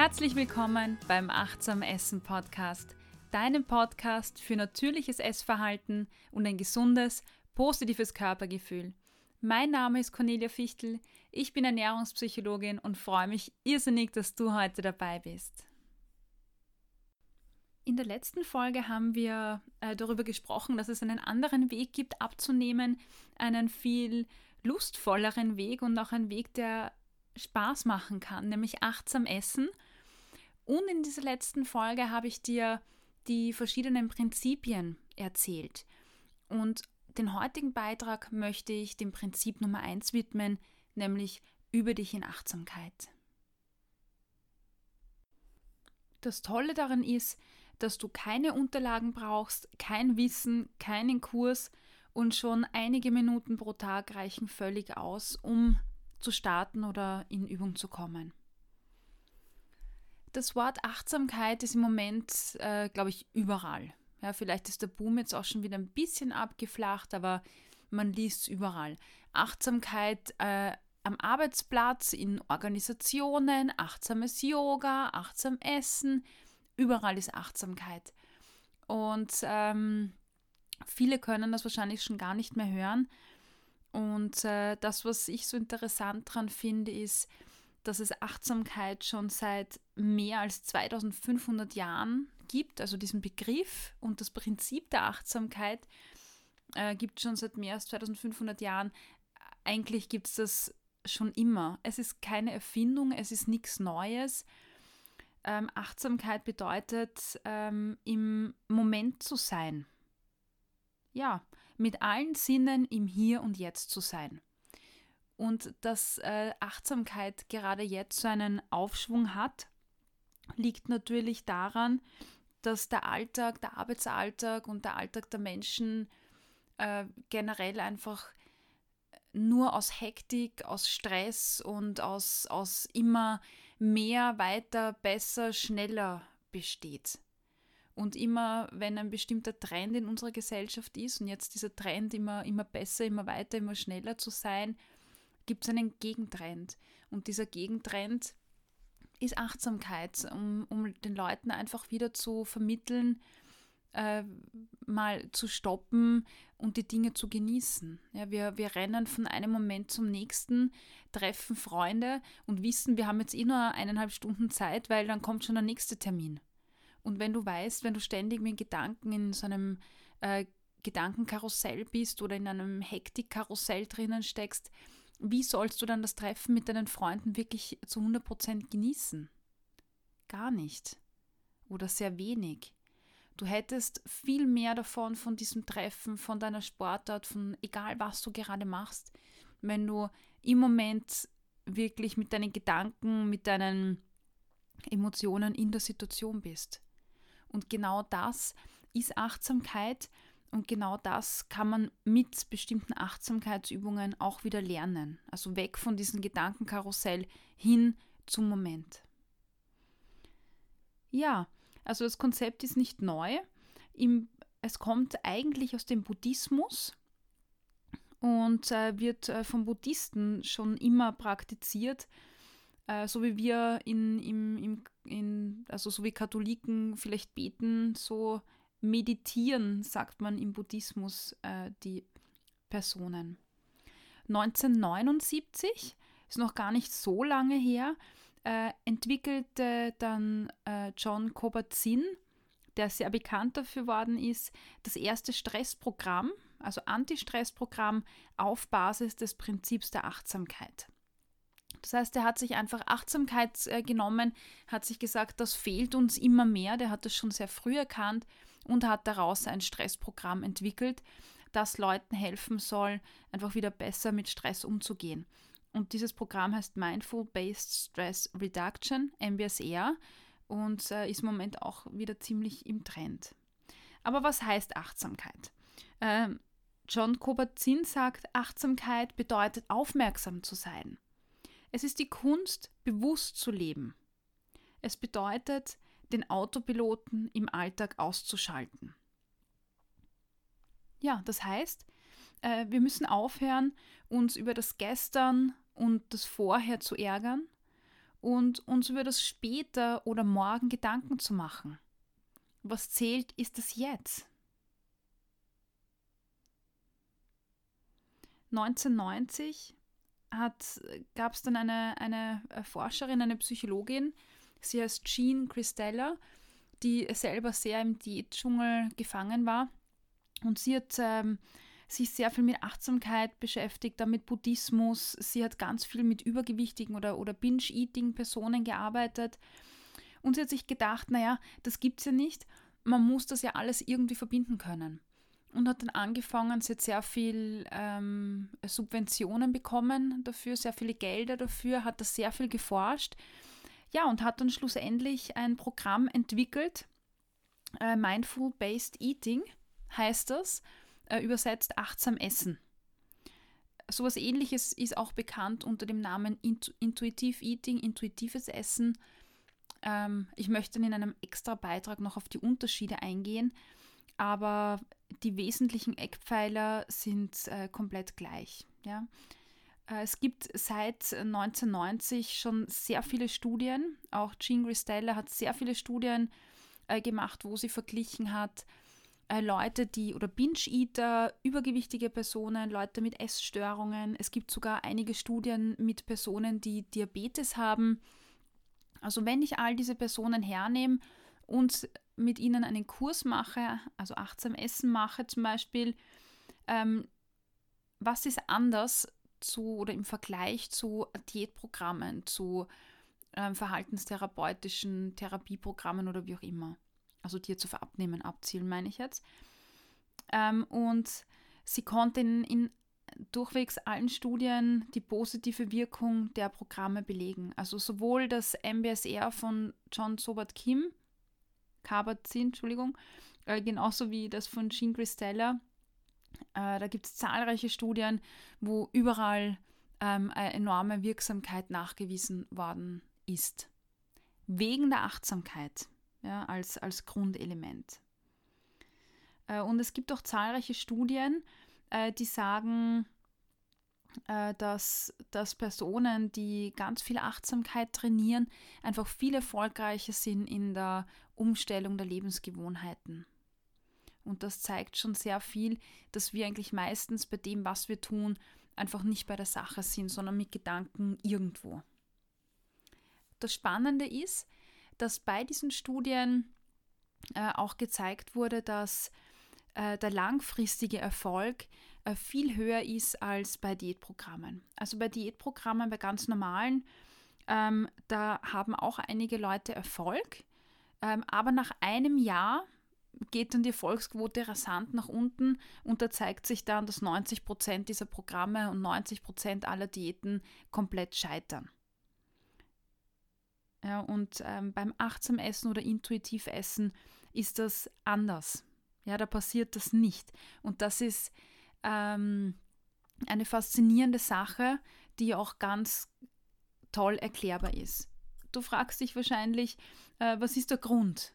Herzlich willkommen beim Achtsam Essen Podcast, deinem Podcast für natürliches Essverhalten und ein gesundes, positives Körpergefühl. Mein Name ist Cornelia Fichtel, ich bin Ernährungspsychologin und freue mich irrsinnig, dass du heute dabei bist. In der letzten Folge haben wir äh, darüber gesprochen, dass es einen anderen Weg gibt, abzunehmen, einen viel lustvolleren Weg und auch einen Weg, der Spaß machen kann, nämlich achtsam essen. Und in dieser letzten Folge habe ich dir die verschiedenen Prinzipien erzählt. Und den heutigen Beitrag möchte ich dem Prinzip Nummer 1 widmen, nämlich über dich in Achtsamkeit. Das Tolle daran ist, dass du keine Unterlagen brauchst, kein Wissen, keinen Kurs und schon einige Minuten pro Tag reichen völlig aus, um zu starten oder in Übung zu kommen. Das Wort Achtsamkeit ist im Moment, äh, glaube ich, überall. Ja, vielleicht ist der Boom jetzt auch schon wieder ein bisschen abgeflacht, aber man liest es überall. Achtsamkeit äh, am Arbeitsplatz, in Organisationen, achtsames Yoga, achtsam Essen, überall ist Achtsamkeit. Und ähm, viele können das wahrscheinlich schon gar nicht mehr hören. Und äh, das, was ich so interessant daran finde, ist, dass es Achtsamkeit schon seit mehr als 2500 Jahren gibt, also diesen Begriff und das Prinzip der Achtsamkeit äh, gibt es schon seit mehr als 2500 Jahren. Eigentlich gibt es das schon immer. Es ist keine Erfindung, es ist nichts Neues. Ähm, Achtsamkeit bedeutet, ähm, im Moment zu sein. Ja, mit allen Sinnen im Hier und Jetzt zu sein. Und dass äh, Achtsamkeit gerade jetzt so einen Aufschwung hat, liegt natürlich daran, dass der Alltag, der Arbeitsalltag und der Alltag der Menschen äh, generell einfach nur aus Hektik, aus Stress und aus, aus immer mehr, weiter, besser, schneller besteht. Und immer, wenn ein bestimmter Trend in unserer Gesellschaft ist und jetzt dieser Trend immer, immer besser, immer weiter, immer schneller zu sein, gibt es einen Gegentrend. Und dieser Gegentrend ist Achtsamkeit, um, um den Leuten einfach wieder zu vermitteln, äh, mal zu stoppen und die Dinge zu genießen. Ja, wir, wir rennen von einem Moment zum nächsten, treffen Freunde und wissen, wir haben jetzt eh nur eineinhalb Stunden Zeit, weil dann kommt schon der nächste Termin. Und wenn du weißt, wenn du ständig mit Gedanken in so einem äh, Gedankenkarussell bist oder in einem Hektikkarussell drinnen steckst, wie sollst du dann das Treffen mit deinen Freunden wirklich zu 100% genießen? Gar nicht. Oder sehr wenig. Du hättest viel mehr davon, von diesem Treffen, von deiner Sportart, von egal was du gerade machst, wenn du im Moment wirklich mit deinen Gedanken, mit deinen Emotionen in der Situation bist. Und genau das ist Achtsamkeit und genau das kann man mit bestimmten Achtsamkeitsübungen auch wieder lernen. Also weg von diesem Gedankenkarussell hin zum Moment. Ja, also das Konzept ist nicht neu. Im, es kommt eigentlich aus dem Buddhismus und äh, wird äh, von Buddhisten schon immer praktiziert äh, so wie wir in, im, im, in, also so wie Katholiken vielleicht beten, so meditieren, sagt man im Buddhismus äh, die Personen. 1979, ist noch gar nicht so lange her, äh, entwickelte dann äh, John Kabat-Zinn, der sehr bekannt dafür worden ist, das erste Stressprogramm, also Anti-Stress-Programm auf Basis des Prinzips der Achtsamkeit. Das heißt, er hat sich einfach Achtsamkeit äh, genommen, hat sich gesagt, das fehlt uns immer mehr. Der hat das schon sehr früh erkannt und hat daraus ein Stressprogramm entwickelt, das Leuten helfen soll, einfach wieder besser mit Stress umzugehen. Und dieses Programm heißt Mindful Based Stress Reduction, MBSR, und äh, ist im Moment auch wieder ziemlich im Trend. Aber was heißt Achtsamkeit? Ähm, John Kabat-Zinn sagt, Achtsamkeit bedeutet aufmerksam zu sein. Es ist die Kunst, bewusst zu leben. Es bedeutet, den Autopiloten im Alltag auszuschalten. Ja, das heißt, äh, wir müssen aufhören, uns über das Gestern und das Vorher zu ärgern und uns über das später oder morgen Gedanken zu machen. Was zählt, ist das Jetzt. 1990 gab es dann eine, eine Forscherin, eine Psychologin, sie heißt Jean Christella, die selber sehr im Diätdschungel gefangen war. Und sie hat ähm, sich sehr viel mit Achtsamkeit beschäftigt, dann mit Buddhismus. Sie hat ganz viel mit übergewichtigen oder, oder Binge-Eating-Personen gearbeitet. Und sie hat sich gedacht, naja, das gibt es ja nicht. Man muss das ja alles irgendwie verbinden können. Und hat dann angefangen, sie hat sehr viel ähm, Subventionen bekommen dafür, sehr viele Gelder dafür, hat das sehr viel geforscht. Ja, und hat dann schlussendlich ein Programm entwickelt, äh, Mindful Based Eating heißt das, äh, übersetzt achtsam essen. Sowas ähnliches ist auch bekannt unter dem Namen Intu Intuitive Eating, intuitives Essen. Ähm, ich möchte in einem extra Beitrag noch auf die Unterschiede eingehen, aber die wesentlichen Eckpfeiler sind äh, komplett gleich. Ja? Äh, es gibt seit 1990 schon sehr viele Studien. Auch Jean Gristella hat sehr viele Studien äh, gemacht, wo sie verglichen hat, äh, Leute, die oder Binge-Eater, übergewichtige Personen, Leute mit Essstörungen. Es gibt sogar einige Studien mit Personen, die Diabetes haben. Also wenn ich all diese Personen hernehme und mit ihnen einen Kurs mache, also achtsam Essen mache zum Beispiel, ähm, was ist anders zu oder im Vergleich zu Diätprogrammen, zu ähm, verhaltenstherapeutischen Therapieprogrammen oder wie auch immer? also dir zu verabnehmen, abzielen, meine ich jetzt. Ähm, und sie konnte in, in durchwegs allen Studien die positive Wirkung der Programme belegen. Also sowohl das MBSR von John Sobert Kim, Kabat-Zinn, Entschuldigung, äh, genauso wie das von Jean Christella. Äh, da gibt es zahlreiche Studien, wo überall ähm, eine enorme Wirksamkeit nachgewiesen worden ist. Wegen der Achtsamkeit ja, als, als Grundelement. Äh, und es gibt auch zahlreiche Studien, äh, die sagen, äh, dass, dass Personen, die ganz viel Achtsamkeit trainieren, einfach viel erfolgreicher sind in der Umstellung der Lebensgewohnheiten. Und das zeigt schon sehr viel, dass wir eigentlich meistens bei dem, was wir tun, einfach nicht bei der Sache sind, sondern mit Gedanken irgendwo. Das Spannende ist, dass bei diesen Studien äh, auch gezeigt wurde, dass äh, der langfristige Erfolg äh, viel höher ist als bei Diätprogrammen. Also bei Diätprogrammen, bei ganz normalen, ähm, da haben auch einige Leute Erfolg, ähm, aber nach einem Jahr geht dann die Erfolgsquote rasant nach unten und da zeigt sich dann, dass 90 Prozent dieser Programme und 90 Prozent aller Diäten komplett scheitern. Ja, und ähm, beim achtsam Essen oder intuitiv Essen ist das anders. Ja, da passiert das nicht. Und das ist ähm, eine faszinierende Sache, die auch ganz toll erklärbar ist. Du fragst dich wahrscheinlich, äh, was ist der Grund?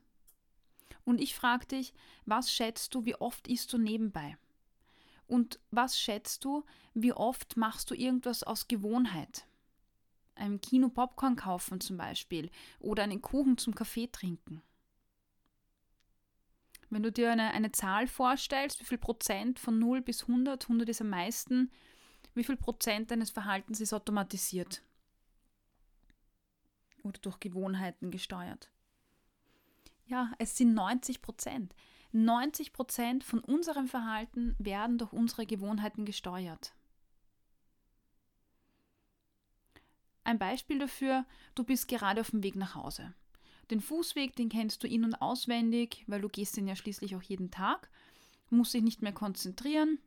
Und ich frage dich, was schätzt du, wie oft isst du nebenbei? Und was schätzt du, wie oft machst du irgendwas aus Gewohnheit? einem Kino Popcorn kaufen zum Beispiel oder einen Kuchen zum Kaffee trinken. Wenn du dir eine, eine Zahl vorstellst, wie viel Prozent von 0 bis 100, 100 ist am meisten, wie viel Prozent deines Verhaltens ist automatisiert oder durch Gewohnheiten gesteuert? Ja, es sind 90 Prozent. 90 Prozent von unserem Verhalten werden durch unsere Gewohnheiten gesteuert. Ein Beispiel dafür, du bist gerade auf dem Weg nach Hause. Den Fußweg, den kennst du in- und auswendig, weil du gehst den ja schließlich auch jeden Tag, musst dich nicht mehr konzentrieren.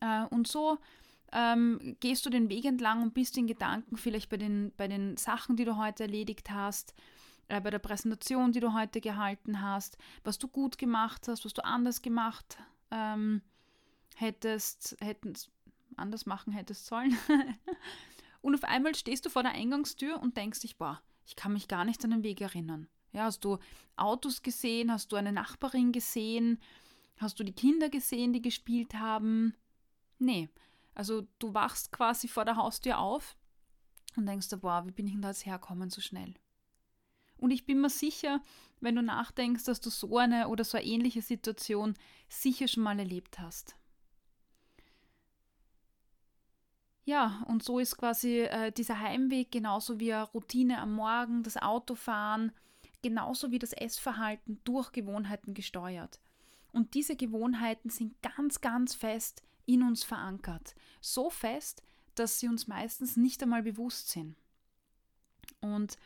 Äh, und so ähm, gehst du den Weg entlang und bist in Gedanken vielleicht bei den, bei den Sachen, die du heute erledigt hast, äh, bei der Präsentation, die du heute gehalten hast, was du gut gemacht hast, was du anders gemacht ähm, hättest, hättest, anders machen hättest sollen. Und auf einmal stehst du vor der Eingangstür und denkst dich, boah, ich kann mich gar nicht an den Weg erinnern. Ja, hast du Autos gesehen? Hast du eine Nachbarin gesehen? Hast du die Kinder gesehen, die gespielt haben? Nee. Also du wachst quasi vor der Haustür auf und denkst du, boah, wie bin ich denn da jetzt herkommen so schnell? Und ich bin mir sicher, wenn du nachdenkst, dass du so eine oder so eine ähnliche Situation sicher schon mal erlebt hast. Ja, und so ist quasi äh, dieser Heimweg genauso wie eine Routine am Morgen, das Autofahren, genauso wie das Essverhalten durch Gewohnheiten gesteuert. Und diese Gewohnheiten sind ganz, ganz fest in uns verankert. So fest, dass sie uns meistens nicht einmal bewusst sind. Und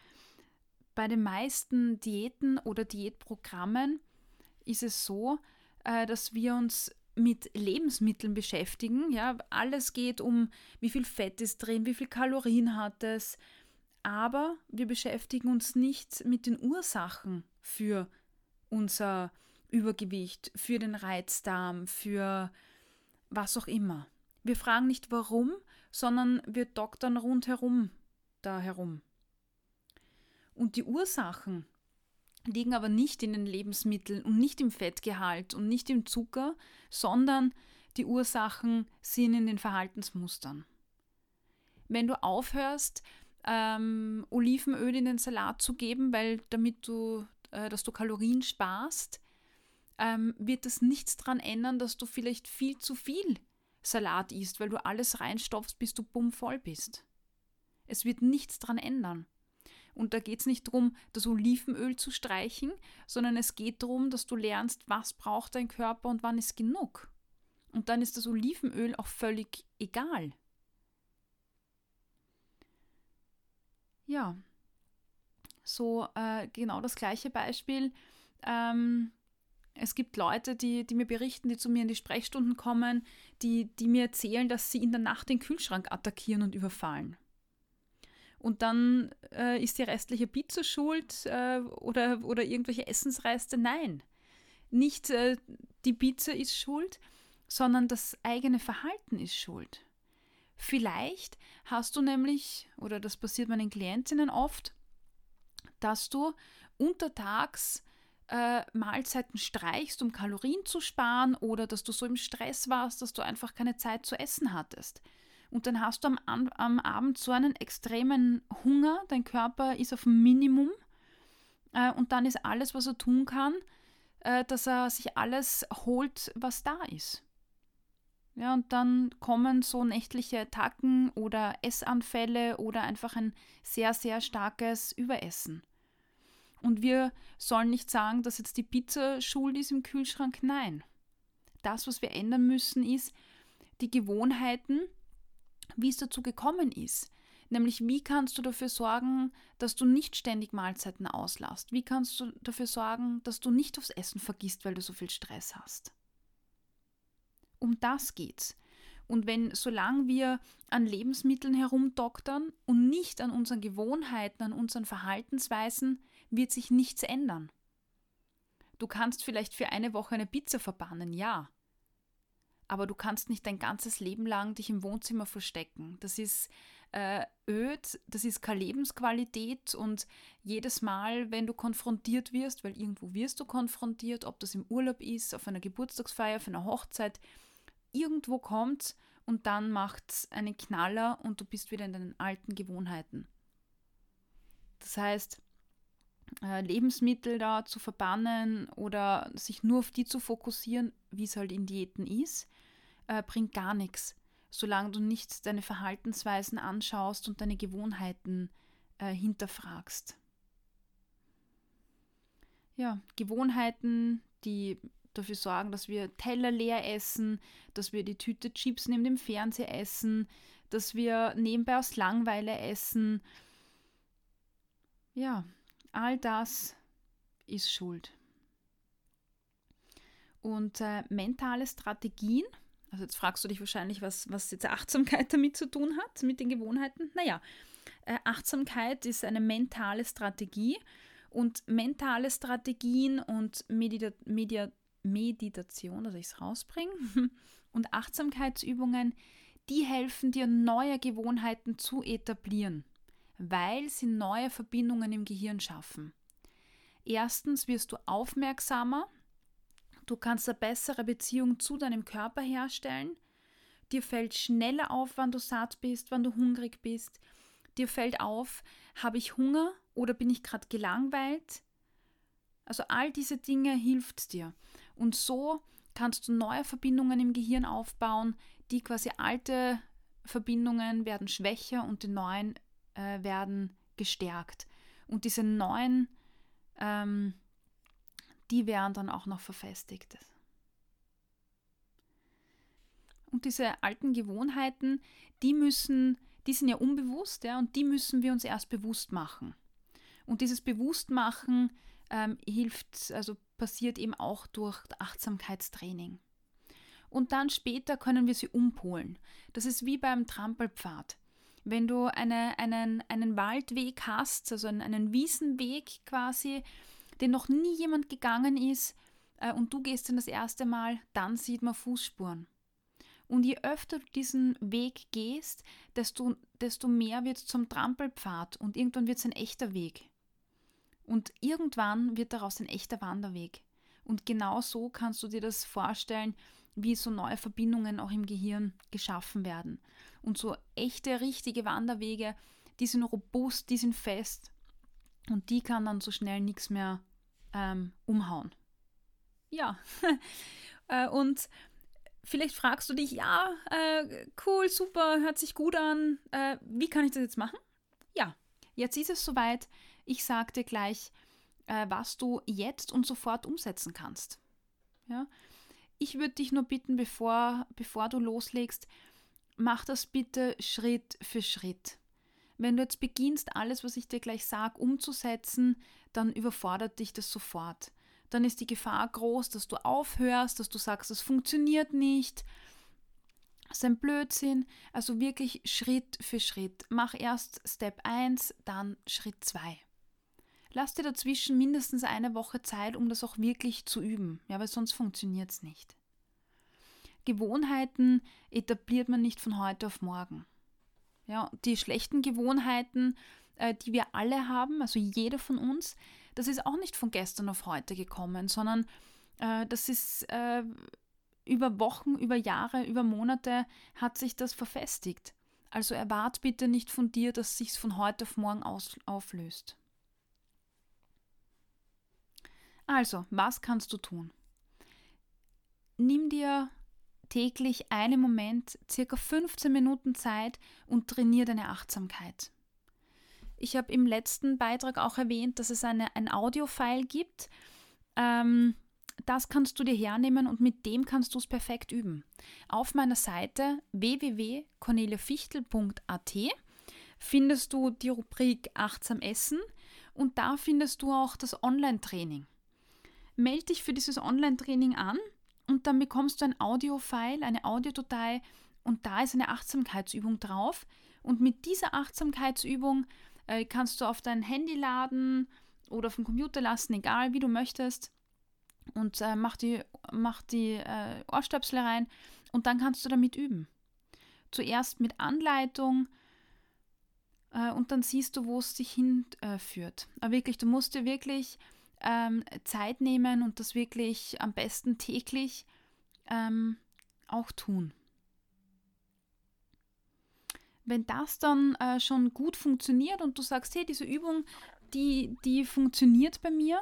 bei den meisten Diäten oder Diätprogrammen ist es so, äh, dass wir uns mit Lebensmitteln beschäftigen. Ja, alles geht um, wie viel Fett ist drin, wie viel Kalorien hat es. Aber wir beschäftigen uns nicht mit den Ursachen für unser Übergewicht, für den Reizdarm, für was auch immer. Wir fragen nicht warum, sondern wir doktern rundherum da herum. Und die Ursachen liegen aber nicht in den Lebensmitteln und nicht im Fettgehalt und nicht im Zucker, sondern die Ursachen sind in den Verhaltensmustern. Wenn du aufhörst, ähm, Olivenöl in den Salat zu geben, weil damit du, äh, dass du Kalorien sparst, ähm, wird das nichts daran ändern, dass du vielleicht viel zu viel Salat isst, weil du alles reinstopfst, bis du bummvoll bist. Es wird nichts daran ändern. Und da geht es nicht darum, das Olivenöl zu streichen, sondern es geht darum, dass du lernst, was braucht dein Körper und wann ist genug. Und dann ist das Olivenöl auch völlig egal. Ja, so äh, genau das gleiche Beispiel. Ähm, es gibt Leute, die, die mir berichten, die zu mir in die Sprechstunden kommen, die, die mir erzählen, dass sie in der Nacht den Kühlschrank attackieren und überfallen und dann äh, ist die restliche Pizza schuld äh, oder, oder irgendwelche Essensreste. Nein, nicht äh, die Pizza ist schuld, sondern das eigene Verhalten ist schuld. Vielleicht hast du nämlich, oder das passiert meinen Klientinnen oft, dass du untertags äh, Mahlzeiten streichst, um Kalorien zu sparen, oder dass du so im Stress warst, dass du einfach keine Zeit zu essen hattest. Und dann hast du am, am Abend so einen extremen Hunger, dein Körper ist auf dem Minimum äh, und dann ist alles, was er tun kann, äh, dass er sich alles holt, was da ist. Ja, und dann kommen so nächtliche Attacken oder Essanfälle oder einfach ein sehr, sehr starkes Überessen. Und wir sollen nicht sagen, dass jetzt die Pizza schuld ist im Kühlschrank. Nein. Das, was wir ändern müssen, ist die Gewohnheiten, wie es dazu gekommen ist. Nämlich, wie kannst du dafür sorgen, dass du nicht ständig Mahlzeiten auslässt? Wie kannst du dafür sorgen, dass du nicht aufs Essen vergisst, weil du so viel Stress hast? Um das geht's. Und wenn, solange wir an Lebensmitteln herumdoktern und nicht an unseren Gewohnheiten, an unseren Verhaltensweisen, wird sich nichts ändern. Du kannst vielleicht für eine Woche eine Pizza verbannen, ja aber du kannst nicht dein ganzes Leben lang dich im Wohnzimmer verstecken. Das ist äh, öd, das ist keine Lebensqualität und jedes Mal, wenn du konfrontiert wirst, weil irgendwo wirst du konfrontiert, ob das im Urlaub ist, auf einer Geburtstagsfeier, auf einer Hochzeit, irgendwo kommt und dann macht es einen Knaller und du bist wieder in deinen alten Gewohnheiten. Das heißt, äh, Lebensmittel da zu verbannen oder sich nur auf die zu fokussieren, wie es halt in Diäten ist, äh, bringt gar nichts, solange du nicht deine Verhaltensweisen anschaust und deine Gewohnheiten äh, hinterfragst. Ja, Gewohnheiten, die dafür sorgen, dass wir Teller leer essen, dass wir die Tüte Chips neben dem Fernseher essen, dass wir nebenbei aus Langweile essen. Ja, all das ist Schuld. Und äh, mentale Strategien, also jetzt fragst du dich wahrscheinlich, was, was jetzt Achtsamkeit damit zu tun hat, mit den Gewohnheiten. Naja, äh, Achtsamkeit ist eine mentale Strategie und mentale Strategien und Medita Media Meditation, dass ich es rausbringe, und Achtsamkeitsübungen, die helfen dir, neue Gewohnheiten zu etablieren, weil sie neue Verbindungen im Gehirn schaffen. Erstens wirst du aufmerksamer Du kannst eine bessere Beziehung zu deinem Körper herstellen. Dir fällt schneller auf, wann du satt bist, wann du hungrig bist. dir fällt auf, habe ich Hunger oder bin ich gerade gelangweilt? Also all diese Dinge hilft dir. Und so kannst du neue Verbindungen im Gehirn aufbauen, die quasi alte Verbindungen werden schwächer und die neuen äh, werden gestärkt. Und diese neuen, ähm, die werden dann auch noch verfestigt. Und diese alten Gewohnheiten, die müssen, die sind ja unbewusst, ja, und die müssen wir uns erst bewusst machen. Und dieses Bewusstmachen ähm, hilft, also passiert eben auch durch Achtsamkeitstraining. Und dann später können wir sie umpolen. Das ist wie beim Trampelpfad. Wenn du eine, einen, einen Waldweg hast, also einen, einen Wiesenweg quasi, den noch nie jemand gegangen ist, äh, und du gehst dann das erste Mal, dann sieht man Fußspuren. Und je öfter du diesen Weg gehst, desto, desto mehr wird es zum Trampelpfad und irgendwann wird es ein echter Weg. Und irgendwann wird daraus ein echter Wanderweg. Und genau so kannst du dir das vorstellen, wie so neue Verbindungen auch im Gehirn geschaffen werden. Und so echte, richtige Wanderwege, die sind robust, die sind fest und die kann dann so schnell nichts mehr ähm, umhauen. Ja, äh, und Vielleicht fragst du dich, ja, äh, cool, super, hört sich gut an. Äh, wie kann ich das jetzt machen? Ja, jetzt ist es soweit. Ich sage dir gleich, äh, was du jetzt und sofort umsetzen kannst. Ja? Ich würde dich nur bitten, bevor, bevor du loslegst, mach das bitte Schritt für Schritt. Wenn du jetzt beginnst, alles, was ich dir gleich sage, umzusetzen, dann überfordert dich das sofort dann ist die Gefahr groß, dass du aufhörst, dass du sagst, es funktioniert nicht. Das ist ein Blödsinn. Also wirklich Schritt für Schritt. Mach erst Step 1, dann Schritt 2. Lass dir dazwischen mindestens eine Woche Zeit, um das auch wirklich zu üben. Ja, weil sonst funktioniert es nicht. Gewohnheiten etabliert man nicht von heute auf morgen. Ja, die schlechten Gewohnheiten, äh, die wir alle haben, also jeder von uns, das ist auch nicht von gestern auf heute gekommen, sondern äh, das ist äh, über Wochen, über Jahre, über Monate hat sich das verfestigt. Also erwart bitte nicht von dir, dass sich von heute auf morgen aus, auflöst. Also, was kannst du tun? Nimm dir täglich einen Moment, circa 15 Minuten Zeit und trainiere deine Achtsamkeit. Ich habe im letzten Beitrag auch erwähnt, dass es eine, ein Audio-File gibt. Ähm, das kannst du dir hernehmen und mit dem kannst du es perfekt üben. Auf meiner Seite www.corneliafichtel.at findest du die Rubrik Achtsam Essen und da findest du auch das Online-Training. Melde dich für dieses Online-Training an und dann bekommst du ein Audio-File, eine Audiodatei und da ist eine Achtsamkeitsübung drauf. Und mit dieser Achtsamkeitsübung äh, kannst du auf dein Handy laden oder den Computer lassen, egal wie du möchtest. Und äh, mach die, mach die äh, Ohrstöpsel rein und dann kannst du damit üben. Zuerst mit Anleitung äh, und dann siehst du, wo es dich hinführt. Aber wirklich, du musst dir wirklich ähm, Zeit nehmen und das wirklich am besten täglich ähm, auch tun. Wenn das dann äh, schon gut funktioniert und du sagst, hey, diese Übung, die, die funktioniert bei mir,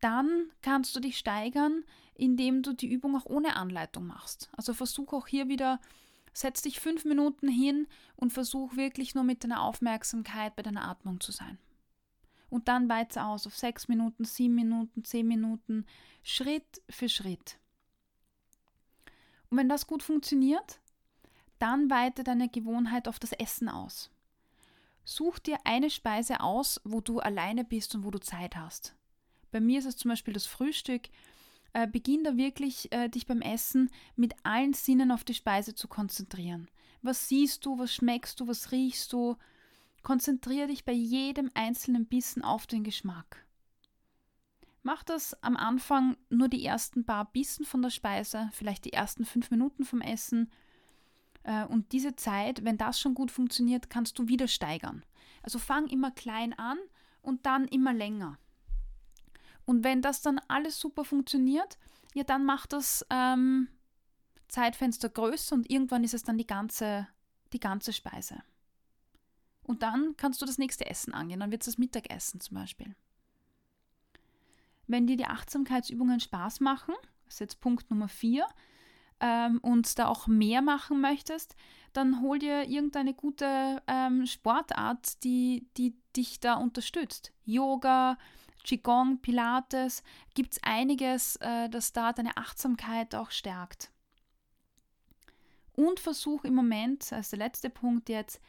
dann kannst du dich steigern, indem du die Übung auch ohne Anleitung machst. Also versuch auch hier wieder, setz dich fünf Minuten hin und versuch wirklich nur mit deiner Aufmerksamkeit bei deiner Atmung zu sein. Und dann weiter aus auf sechs Minuten, sieben Minuten, zehn Minuten, Schritt für Schritt. Und wenn das gut funktioniert, dann weite deine Gewohnheit auf das Essen aus. Such dir eine Speise aus, wo du alleine bist und wo du Zeit hast. Bei mir ist es zum Beispiel das Frühstück. Äh, beginn da wirklich, äh, dich beim Essen mit allen Sinnen auf die Speise zu konzentrieren. Was siehst du, was schmeckst du, was riechst du? Konzentriere dich bei jedem einzelnen Bissen auf den Geschmack. Mach das am Anfang nur die ersten paar Bissen von der Speise, vielleicht die ersten fünf Minuten vom Essen äh, und diese Zeit, wenn das schon gut funktioniert, kannst du wieder steigern. Also fang immer klein an und dann immer länger. Und wenn das dann alles super funktioniert, ja, dann mach das ähm, Zeitfenster größer und irgendwann ist es dann die ganze, die ganze Speise. Und dann kannst du das nächste Essen angehen. Dann wird es das Mittagessen zum Beispiel. Wenn dir die Achtsamkeitsübungen Spaß machen, das ist jetzt Punkt Nummer 4, ähm, und da auch mehr machen möchtest, dann hol dir irgendeine gute ähm, Sportart, die, die dich da unterstützt. Yoga, Qigong, Pilates, gibt es einiges, äh, das da deine Achtsamkeit auch stärkt. Und versuch im Moment, als der letzte Punkt jetzt,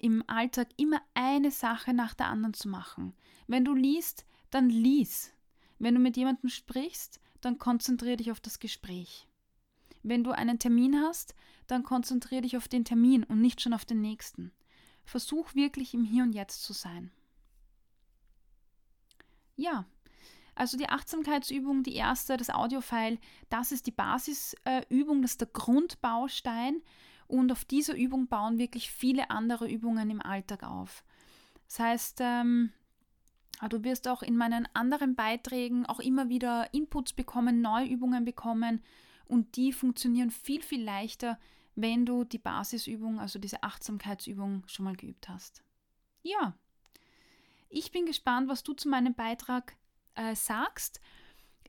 im Alltag immer eine Sache nach der anderen zu machen. Wenn du liest, dann lies. Wenn du mit jemandem sprichst, dann konzentriere dich auf das Gespräch. Wenn du einen Termin hast, dann konzentriere dich auf den Termin und nicht schon auf den nächsten. Versuch wirklich im Hier und Jetzt zu sein. Ja, also die Achtsamkeitsübung, die erste, das Audiofile, das ist die Basisübung, das ist der Grundbaustein und auf dieser Übung bauen wirklich viele andere Übungen im Alltag auf. Das heißt, ähm, du wirst auch in meinen anderen Beiträgen auch immer wieder Inputs bekommen, neue Übungen bekommen und die funktionieren viel, viel leichter, wenn du die Basisübung, also diese Achtsamkeitsübung schon mal geübt hast. Ja, ich bin gespannt, was du zu meinem Beitrag äh, sagst.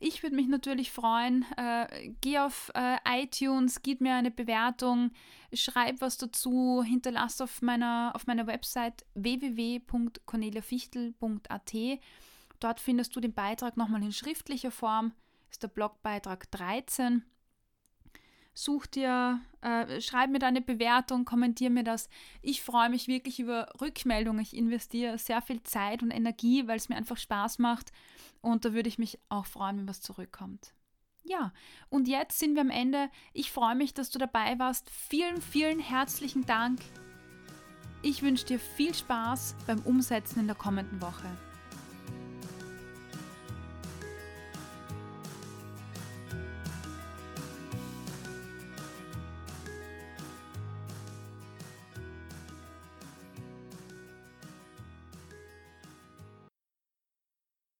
Ich würde mich natürlich freuen. Äh, geh auf äh, iTunes, gib mir eine Bewertung, schreib was dazu, hinterlass auf meiner, auf meiner Website www.corneliafichtel.at. Dort findest du den Beitrag nochmal in schriftlicher Form. Ist der Blogbeitrag 13 such dir, äh, schreib mir deine Bewertung, kommentier mir das. Ich freue mich wirklich über Rückmeldungen. Ich investiere sehr viel Zeit und Energie, weil es mir einfach Spaß macht. Und da würde ich mich auch freuen, wenn was zurückkommt. Ja, und jetzt sind wir am Ende. Ich freue mich, dass du dabei warst. Vielen, vielen herzlichen Dank. Ich wünsche dir viel Spaß beim Umsetzen in der kommenden Woche.